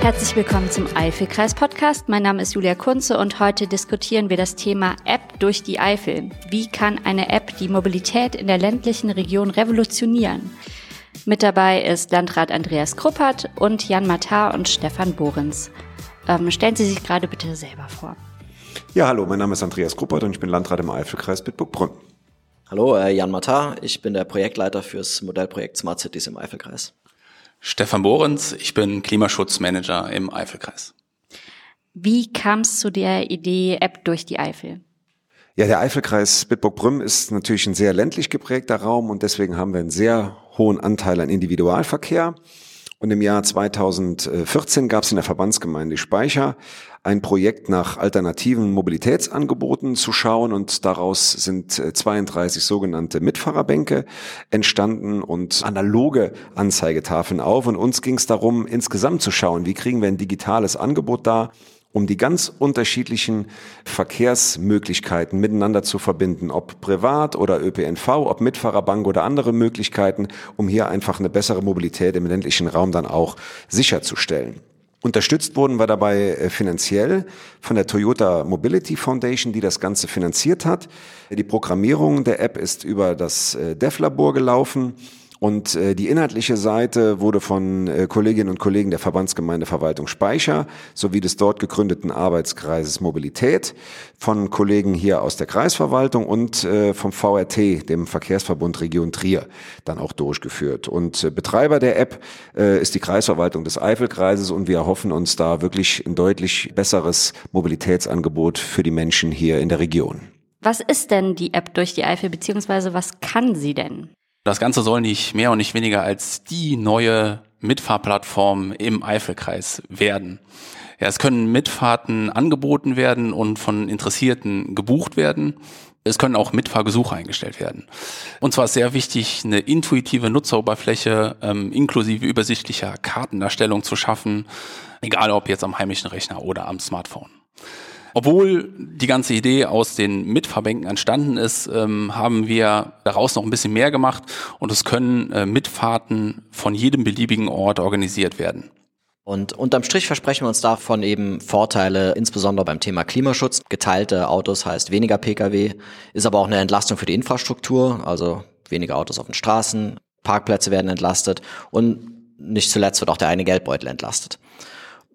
Herzlich willkommen zum Eifelkreis-Podcast. Mein Name ist Julia Kunze und heute diskutieren wir das Thema App durch die Eifel. Wie kann eine App die Mobilität in der ländlichen Region revolutionieren? Mit dabei ist Landrat Andreas Kruppert und Jan Matar und Stefan Bohrens. Ähm, stellen Sie sich gerade bitte selber vor. Ja, hallo, mein Name ist Andreas Kruppert und ich bin Landrat im Eifelkreis Bitburg-Brünn. Hallo, äh, Jan Matar, ich bin der Projektleiter fürs Modellprojekt Smart Cities im Eifelkreis. Stefan Bohrens, ich bin Klimaschutzmanager im Eifelkreis. Wie kam es zu der Idee App durch die Eifel? Ja, der Eifelkreis Bitburg-Brünn ist natürlich ein sehr ländlich geprägter Raum und deswegen haben wir einen sehr hohen Anteil an Individualverkehr. Und im Jahr 2014 gab es in der Verbandsgemeinde Speicher ein Projekt nach alternativen Mobilitätsangeboten zu schauen und daraus sind 32 äh, sogenannte Mitfahrerbänke entstanden und analoge Anzeigetafeln auf. Und uns ging es darum, insgesamt zu schauen, wie kriegen wir ein digitales Angebot da, um die ganz unterschiedlichen Verkehrsmöglichkeiten miteinander zu verbinden, ob privat oder ÖPNV, ob Mitfahrerbank oder andere Möglichkeiten, um hier einfach eine bessere Mobilität im ländlichen Raum dann auch sicherzustellen. Unterstützt wurden wir dabei äh, finanziell von der Toyota Mobility Foundation, die das Ganze finanziert hat. Die Programmierung der App ist über das äh, DEF-Labor gelaufen. Und äh, die inhaltliche Seite wurde von äh, Kolleginnen und Kollegen der Verbandsgemeinde Verwaltung Speicher sowie des dort gegründeten Arbeitskreises Mobilität, von Kollegen hier aus der Kreisverwaltung und äh, vom VRT, dem Verkehrsverbund Region Trier, dann auch durchgeführt. Und äh, Betreiber der App äh, ist die Kreisverwaltung des Eifelkreises und wir erhoffen uns da wirklich ein deutlich besseres Mobilitätsangebot für die Menschen hier in der Region. Was ist denn die App durch die Eifel, beziehungsweise was kann sie denn? Das Ganze soll nicht mehr und nicht weniger als die neue Mitfahrplattform im Eifelkreis werden. Ja, es können Mitfahrten angeboten werden und von Interessierten gebucht werden. Es können auch Mitfahrgesuche eingestellt werden. Und zwar ist sehr wichtig, eine intuitive Nutzeroberfläche ähm, inklusive übersichtlicher Kartendarstellung zu schaffen, egal ob jetzt am heimischen Rechner oder am Smartphone. Obwohl die ganze Idee aus den Mitfahrbänken entstanden ist, ähm, haben wir daraus noch ein bisschen mehr gemacht und es können äh, Mitfahrten von jedem beliebigen Ort organisiert werden. Und unterm Strich versprechen wir uns davon eben Vorteile, insbesondere beim Thema Klimaschutz. Geteilte Autos heißt weniger Pkw, ist aber auch eine Entlastung für die Infrastruktur, also weniger Autos auf den Straßen, Parkplätze werden entlastet und nicht zuletzt wird auch der eine Geldbeutel entlastet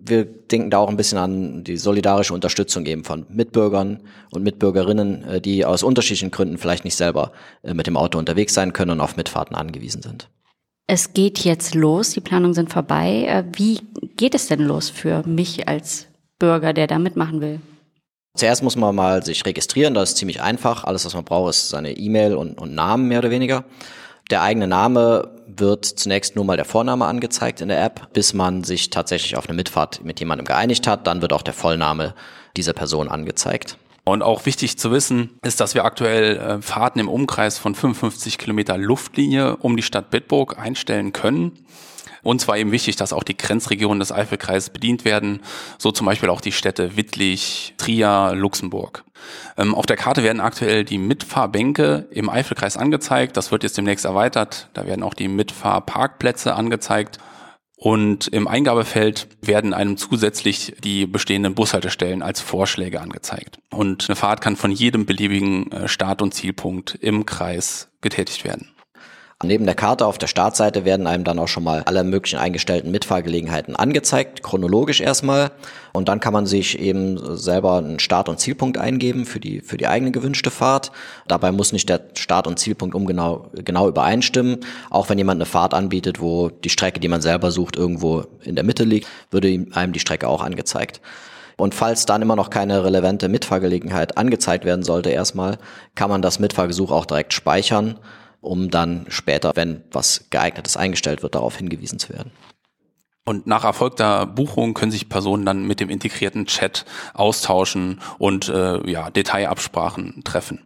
wir denken da auch ein bisschen an die solidarische Unterstützung eben von Mitbürgern und Mitbürgerinnen, äh, die aus unterschiedlichen Gründen vielleicht nicht selber äh, mit dem Auto unterwegs sein können und auf Mitfahrten angewiesen sind. Es geht jetzt los, die Planungen sind vorbei. Äh, wie geht es denn los für mich als Bürger, der da mitmachen will? Zuerst muss man mal sich registrieren, das ist ziemlich einfach. Alles, was man braucht, ist seine E-Mail und, und Namen mehr oder weniger. Der eigene Name wird zunächst nur mal der Vorname angezeigt in der App, bis man sich tatsächlich auf eine Mitfahrt mit jemandem geeinigt hat. Dann wird auch der Vollname dieser Person angezeigt. Und auch wichtig zu wissen ist, dass wir aktuell äh, Fahrten im Umkreis von 55 Kilometer Luftlinie um die Stadt Bitburg einstellen können. Und zwar eben wichtig, dass auch die Grenzregionen des Eifelkreises bedient werden, so zum Beispiel auch die Städte Wittlich, Trier, Luxemburg. Ähm, auf der Karte werden aktuell die Mitfahrbänke im Eifelkreis angezeigt. Das wird jetzt demnächst erweitert. Da werden auch die Mitfahrparkplätze angezeigt. Und im Eingabefeld werden einem zusätzlich die bestehenden Bushaltestellen als Vorschläge angezeigt. Und eine Fahrt kann von jedem beliebigen äh, Start- und Zielpunkt im Kreis getätigt werden. Neben der Karte auf der Startseite werden einem dann auch schon mal alle möglichen eingestellten Mitfahrgelegenheiten angezeigt, chronologisch erstmal. Und dann kann man sich eben selber einen Start- und Zielpunkt eingeben für die, für die eigene gewünschte Fahrt. Dabei muss nicht der Start- und Zielpunkt umgenau, genau übereinstimmen. Auch wenn jemand eine Fahrt anbietet, wo die Strecke, die man selber sucht, irgendwo in der Mitte liegt, würde einem die Strecke auch angezeigt. Und falls dann immer noch keine relevante Mitfahrgelegenheit angezeigt werden sollte erstmal, kann man das Mitfahrgesuch auch direkt speichern um dann später, wenn was geeignetes eingestellt wird, darauf hingewiesen zu werden. Und nach erfolgter Buchung können sich Personen dann mit dem integrierten Chat austauschen und äh, ja, Detailabsprachen treffen.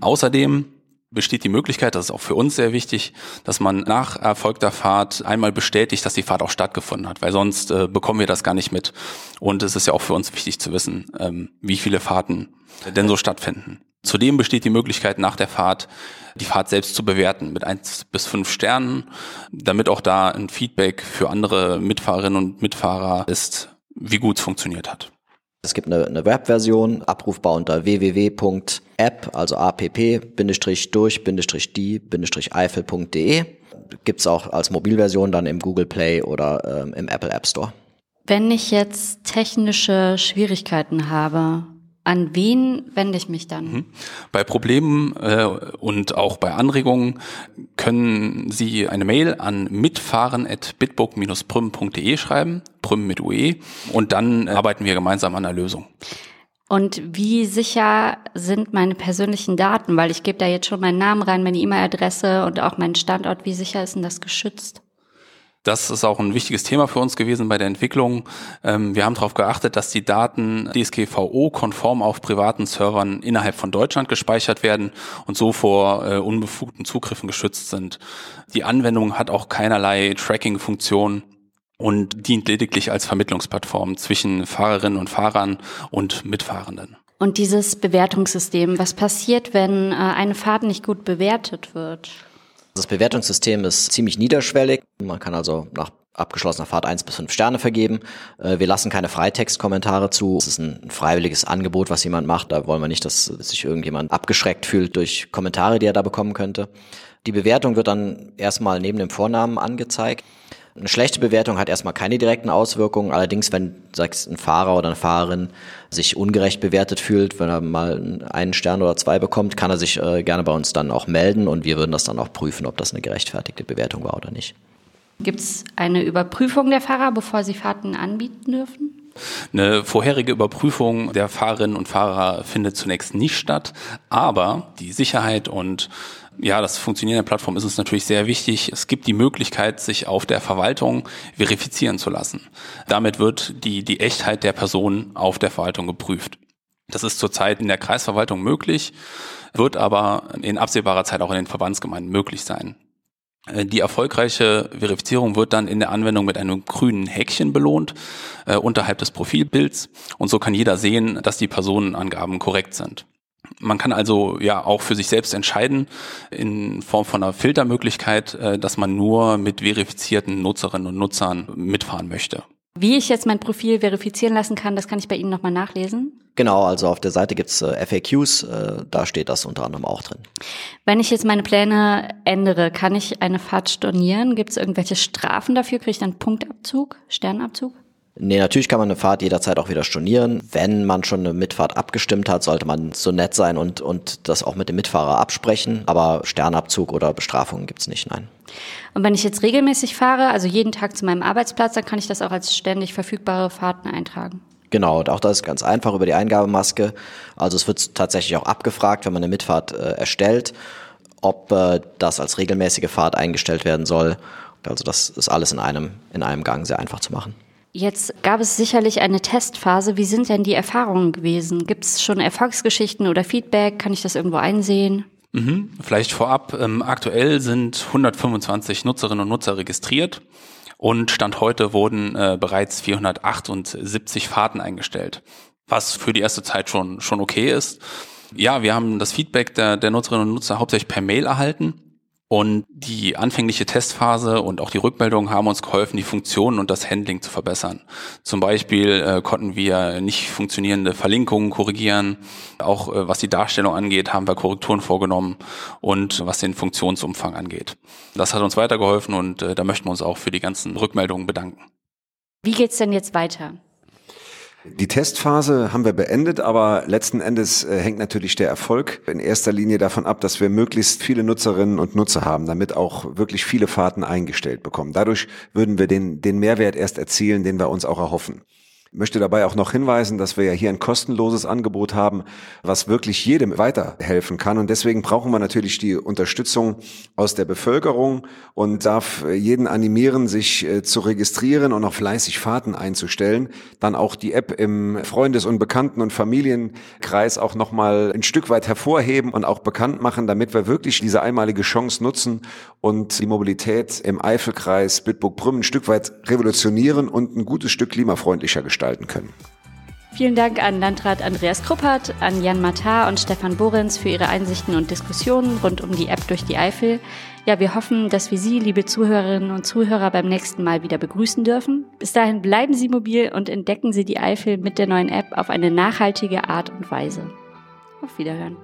Außerdem besteht die Möglichkeit, das ist auch für uns sehr wichtig, dass man nach erfolgter Fahrt einmal bestätigt, dass die Fahrt auch stattgefunden hat, weil sonst äh, bekommen wir das gar nicht mit. Und es ist ja auch für uns wichtig zu wissen, ähm, wie viele Fahrten denn so stattfinden. Zudem besteht die Möglichkeit, nach der Fahrt die Fahrt selbst zu bewerten mit eins bis fünf Sternen, damit auch da ein Feedback für andere Mitfahrerinnen und Mitfahrer ist, wie gut es funktioniert hat. Es gibt eine, eine Webversion, abrufbar unter www.app, also app-durch-die-eifel.de. Gibt es auch als Mobilversion dann im Google Play oder ähm, im Apple App Store. Wenn ich jetzt technische Schwierigkeiten habe, an wen wende ich mich dann? Mhm. Bei Problemen äh, und auch bei Anregungen können Sie eine Mail an mitfahren.bitbook-prüm.de schreiben, prüm mit UE, und dann arbeiten wir gemeinsam an der Lösung. Und wie sicher sind meine persönlichen Daten? Weil ich gebe da jetzt schon meinen Namen rein, meine E-Mail-Adresse und auch meinen Standort. Wie sicher ist denn das geschützt? Das ist auch ein wichtiges Thema für uns gewesen bei der Entwicklung. Ähm, wir haben darauf geachtet, dass die Daten DSGVO-konform auf privaten Servern innerhalb von Deutschland gespeichert werden und so vor äh, unbefugten Zugriffen geschützt sind. Die Anwendung hat auch keinerlei Tracking-Funktion und dient lediglich als Vermittlungsplattform zwischen Fahrerinnen und Fahrern und Mitfahrenden. Und dieses Bewertungssystem, was passiert, wenn äh, eine Fahrt nicht gut bewertet wird? Das Bewertungssystem ist ziemlich niederschwellig. Man kann also nach abgeschlossener Fahrt eins bis fünf Sterne vergeben. Äh, wir lassen keine Freitextkommentare zu. Es ist ein freiwilliges Angebot, was jemand macht. Da wollen wir nicht, dass sich irgendjemand abgeschreckt fühlt durch Kommentare, die er da bekommen könnte. Die Bewertung wird dann erstmal neben dem Vornamen angezeigt. Eine schlechte Bewertung hat erstmal keine direkten Auswirkungen. Allerdings, wenn sagst, ein Fahrer oder eine Fahrerin sich ungerecht bewertet fühlt, wenn er mal einen Stern oder zwei bekommt, kann er sich äh, gerne bei uns dann auch melden und wir würden das dann auch prüfen, ob das eine gerechtfertigte Bewertung war oder nicht. Gibt es eine Überprüfung der Fahrer, bevor sie Fahrten anbieten dürfen? Eine vorherige Überprüfung der Fahrerinnen und Fahrer findet zunächst nicht statt, aber die Sicherheit und ja, das Funktionieren der Plattform ist uns natürlich sehr wichtig. Es gibt die Möglichkeit, sich auf der Verwaltung verifizieren zu lassen. Damit wird die, die Echtheit der Person auf der Verwaltung geprüft. Das ist zurzeit in der Kreisverwaltung möglich, wird aber in absehbarer Zeit auch in den Verbandsgemeinden möglich sein. Äh, die erfolgreiche Verifizierung wird dann in der Anwendung mit einem grünen Häkchen belohnt äh, unterhalb des Profilbilds und so kann jeder sehen, dass die Personenangaben korrekt sind. Man kann also ja auch für sich selbst entscheiden, in Form von einer Filtermöglichkeit, äh, dass man nur mit verifizierten Nutzerinnen und Nutzern mitfahren möchte. Wie ich jetzt mein Profil verifizieren lassen kann, das kann ich bei Ihnen nochmal nachlesen. Genau, also auf der Seite gibt's äh, FAQs, äh, da steht das unter anderem auch drin. Wenn ich jetzt meine Pläne ändere, kann ich eine Fahrt stornieren? Gibt es irgendwelche Strafen dafür? Kriege ich dann Punktabzug, Sternabzug? Nee, natürlich kann man eine Fahrt jederzeit auch wieder stornieren. Wenn man schon eine Mitfahrt abgestimmt hat, sollte man so nett sein und, und das auch mit dem Mitfahrer absprechen. Aber Sternabzug oder Bestrafungen gibt's nicht, nein. Und wenn ich jetzt regelmäßig fahre, also jeden Tag zu meinem Arbeitsplatz, dann kann ich das auch als ständig verfügbare Fahrten eintragen. Genau, und auch das ist ganz einfach über die Eingabemaske. Also es wird tatsächlich auch abgefragt, wenn man eine Mitfahrt äh, erstellt, ob äh, das als regelmäßige Fahrt eingestellt werden soll. Also das ist alles in einem, in einem Gang sehr einfach zu machen. Jetzt gab es sicherlich eine Testphase. Wie sind denn die Erfahrungen gewesen? Gibt es schon Erfolgsgeschichten oder Feedback? Kann ich das irgendwo einsehen? Mhm. Vielleicht vorab, ähm, aktuell sind 125 Nutzerinnen und Nutzer registriert und Stand heute wurden äh, bereits 478 Fahrten eingestellt, was für die erste Zeit schon, schon okay ist. Ja, wir haben das Feedback der, der Nutzerinnen und Nutzer hauptsächlich per Mail erhalten und die anfängliche Testphase und auch die Rückmeldungen haben uns geholfen, die Funktionen und das Handling zu verbessern. Zum Beispiel äh, konnten wir nicht funktionierende Verlinkungen korrigieren. Auch äh, was die Darstellung angeht, haben wir Korrekturen vorgenommen und was den Funktionsumfang angeht. Das hat uns weitergeholfen und äh, da möchten wir uns auch für die ganzen Rückmeldungen bedanken. Wie geht's denn jetzt weiter? Die Testphase haben wir beendet, aber letzten Endes äh, hängt natürlich der Erfolg in erster Linie davon ab, dass wir möglichst viele Nutzerinnen und Nutzer haben, damit auch wirklich viele Fahrten eingestellt bekommen. Dadurch würden wir den, den Mehrwert erst erzielen, den wir uns auch erhoffen. Ich möchte dabei auch noch hinweisen, dass wir ja hier ein kostenloses Angebot haben, was wirklich jedem weiterhelfen kann. Und deswegen brauchen wir natürlich die Unterstützung aus der Bevölkerung und darf jeden animieren, sich äh, zu registrieren und auch fleißig Fahrten einzustellen. Dann auch die App im Freundes- und Bekannten- und Familienkreis auch nochmal ein Stück weit hervorheben und auch bekannt machen, damit wir wirklich diese einmalige Chance nutzen und die Mobilität im Eifelkreis Bitburg-Brümmen ein Stück weit revolutionieren und ein gutes Stück klimafreundlicher gestalten können. Vielen Dank an Landrat Andreas Kruppert, an Jan Matar und Stefan Borenz für ihre Einsichten und Diskussionen rund um die App durch die Eifel. Ja, wir hoffen, dass wir Sie, liebe Zuhörerinnen und Zuhörer, beim nächsten Mal wieder begrüßen dürfen. Bis dahin bleiben Sie mobil und entdecken Sie die Eifel mit der neuen App auf eine nachhaltige Art und Weise. Auf Wiederhören.